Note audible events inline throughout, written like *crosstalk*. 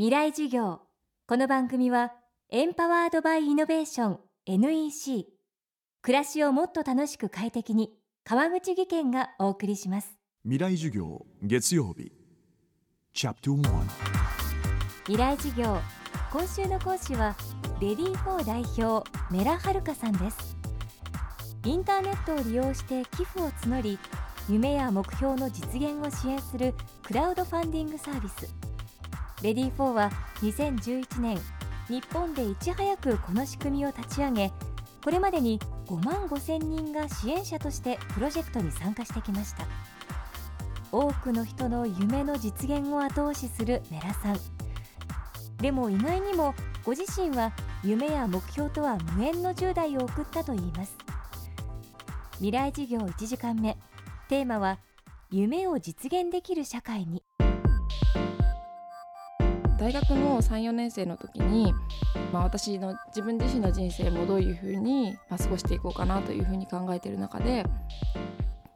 未来授業。この番組はエンパワードバイイノベーション NEC 暮らしをもっと楽しく快適に川口義賢がお送りします。未来授業月曜日。チャプト1未来授業。今週の講師はレディー4代表メラはるかさんです。インターネットを利用して寄付を募り夢や目標の実現を支援するクラウドファンディングサービスレディー4は2011年日本でいち早くこの仕組みを立ち上げこれまでに5万5千人が支援者としてプロジェクトに参加してきました。多くの人の夢の実現を後押しするメラさん。でも意外にもご自身は夢や目標とは無縁の10代を送ったといいます。未来事業1時間目。テーマは夢を実現できる社会に。大学の34年生の時に、まあ、私の自分自身の人生もどういうふうに、まあ、過ごしていこうかなというふうに考えてる中で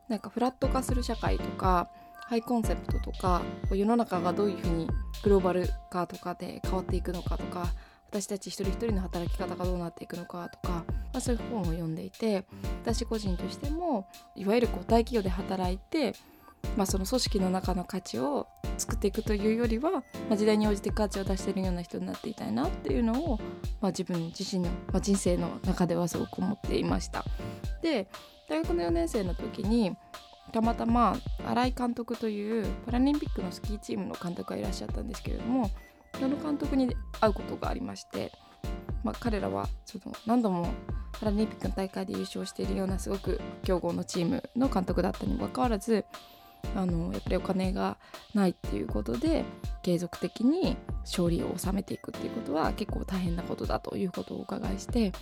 なんかフラット化する社会とかハイコンセプトとか世の中がどういうふうにグローバル化とかで変わっていくのかとか私たち一人一人の働き方がどうなっていくのかとか、まあ、そういう本を読んでいて私個人としてもいわゆるこう大企業で働いて、まあ、その組織の中の価値を作っていくというよりは、まあ、時代に応じて価値を出しているような人になっていたいなっていうのを、まあ、自分自身の、まあ、人生の中ではすごく思っていました。で大学の4年生の時にたまたま新井監督というパラリンピックのスキーチームの監督がいらっしゃったんですけれどもその監督に会うことがありまして、まあ、彼らはその何度もパラリンピックの大会で優勝しているようなすごく強豪のチームの監督だったにもかかわらずあのやっぱりお金がないっていうことで継続的に勝利を収めていくっていうことは結構大変なことだということをお伺いして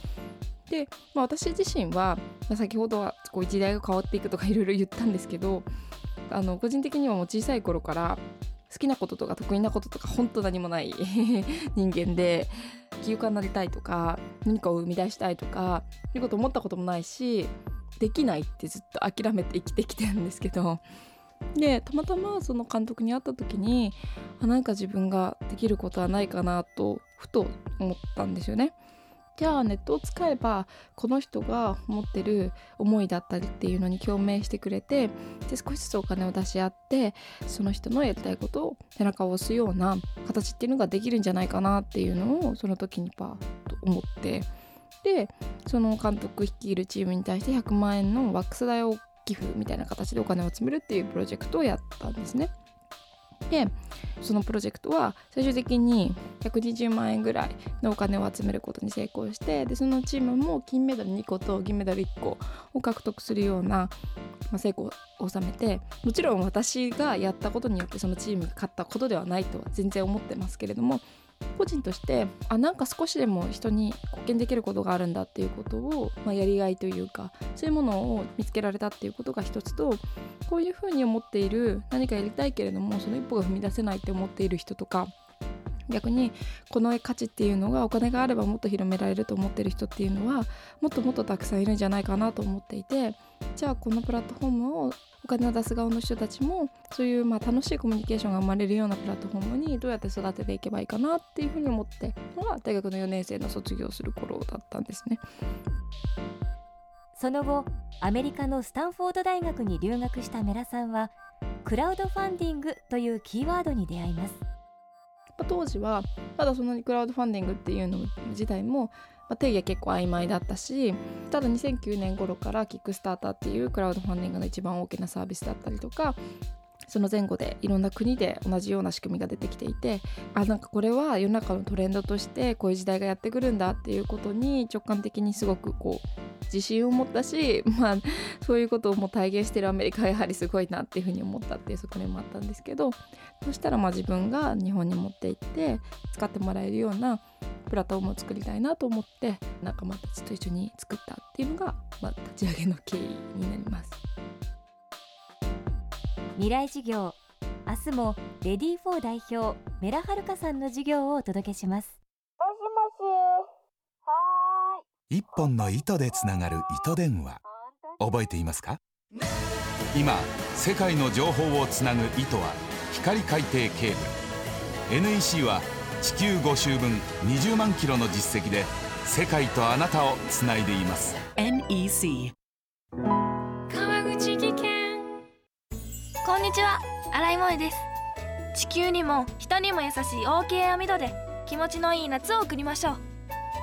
で、まあ、私自身は、まあ、先ほどはこう時代が変わっていくとかいろいろ言ったんですけどあの個人的にはもう小さい頃から好きなこととか得意なこととか本当何もない *laughs* 人間で起業家になりたいとか何かを生み出したいとかいうこと思ったこともないしできないってずっと諦めて生きてきてるんですけどでたまたまその監督に会った時にあなんか自分ができることはないかなとふと思ったんですよね。じゃあネットを使えばこの人が持ってる思いだったりっていうのに共鳴してくれてで少しずつお金を出し合ってその人のやりたいことを背中を押すような形っていうのができるんじゃないかなっていうのをその時にパーッと思ってでその監督率いるチームに対して100万円のワックス代を寄付みたいな形でお金を集めるっていうプロジェクトをやったんですね。でそのプロジェクトは最終的に120万円ぐらいのお金を集めることに成功してでそのチームも金メダル2個と銀メダル1個を獲得するような、ま、成功を収めてもちろん私がやったことによってそのチームが勝ったことではないとは全然思ってますけれども個人としてあなんか少しでも人に貢献できることがあるんだっていうことを、まあ、やりがいというかそういうものを見つけられたっていうことが一つとこういうふうに思っている何かやりたいけれどもその一歩が踏み出せないって思っている人とか逆にこの価値っていうのがお金があればもっと広められると思ってる人っていうのはもっともっとたくさんいるんじゃないかなと思っていてじゃあこのプラットフォームをお金を出す側の人たちもそういうまあ楽しいコミュニケーションが生まれるようなプラットフォームにどうやって育てていけばいいかなっていうふうに思ってのが大学の4年生の卒業する頃だったんですね。その後アメリカのスタンフォード大学に留学したメラさんはクラウドファンディングというキーワードに出会います当時はまだそんなにクラウドファンディングっていうの自体もまあ、定義は結構曖昧だったしただ2009年頃からキックスターターっていうクラウドファンディングの一番大きなサービスだったりとかその前後でいろんな国で同じような仕組みが出てきていてあなんかこれは世の中のトレンドとしてこういう時代がやってくるんだっていうことに直感的にすごくこう自信を持ったし、*laughs* まあ、そういうことをもう体現してるアメリカはやはりすごいなっていうふうに思ったっていう側面もあったんですけどそしたらまあ自分が日本に持って行って使ってもらえるようなプラットフォームを作りたいなと思って仲間たちと一緒に作ったっていうのが、まあ、立ち上げの経緯になります。未来事業。明日もレディー4代表メラはるかさんの授業をお届けしますもしもしはーい一本の糸でつながる糸電話。覚えていますか？今世界の情報をつなぐ糸は光海底ケーブル。NEC は地球5周分20万キロの実績で世界とあなたをつないでいます。NEC 川口技研。こんにちは。新井萌です。地球にも人にも優しい OK 網戸で気持ちのいい夏を送りましょう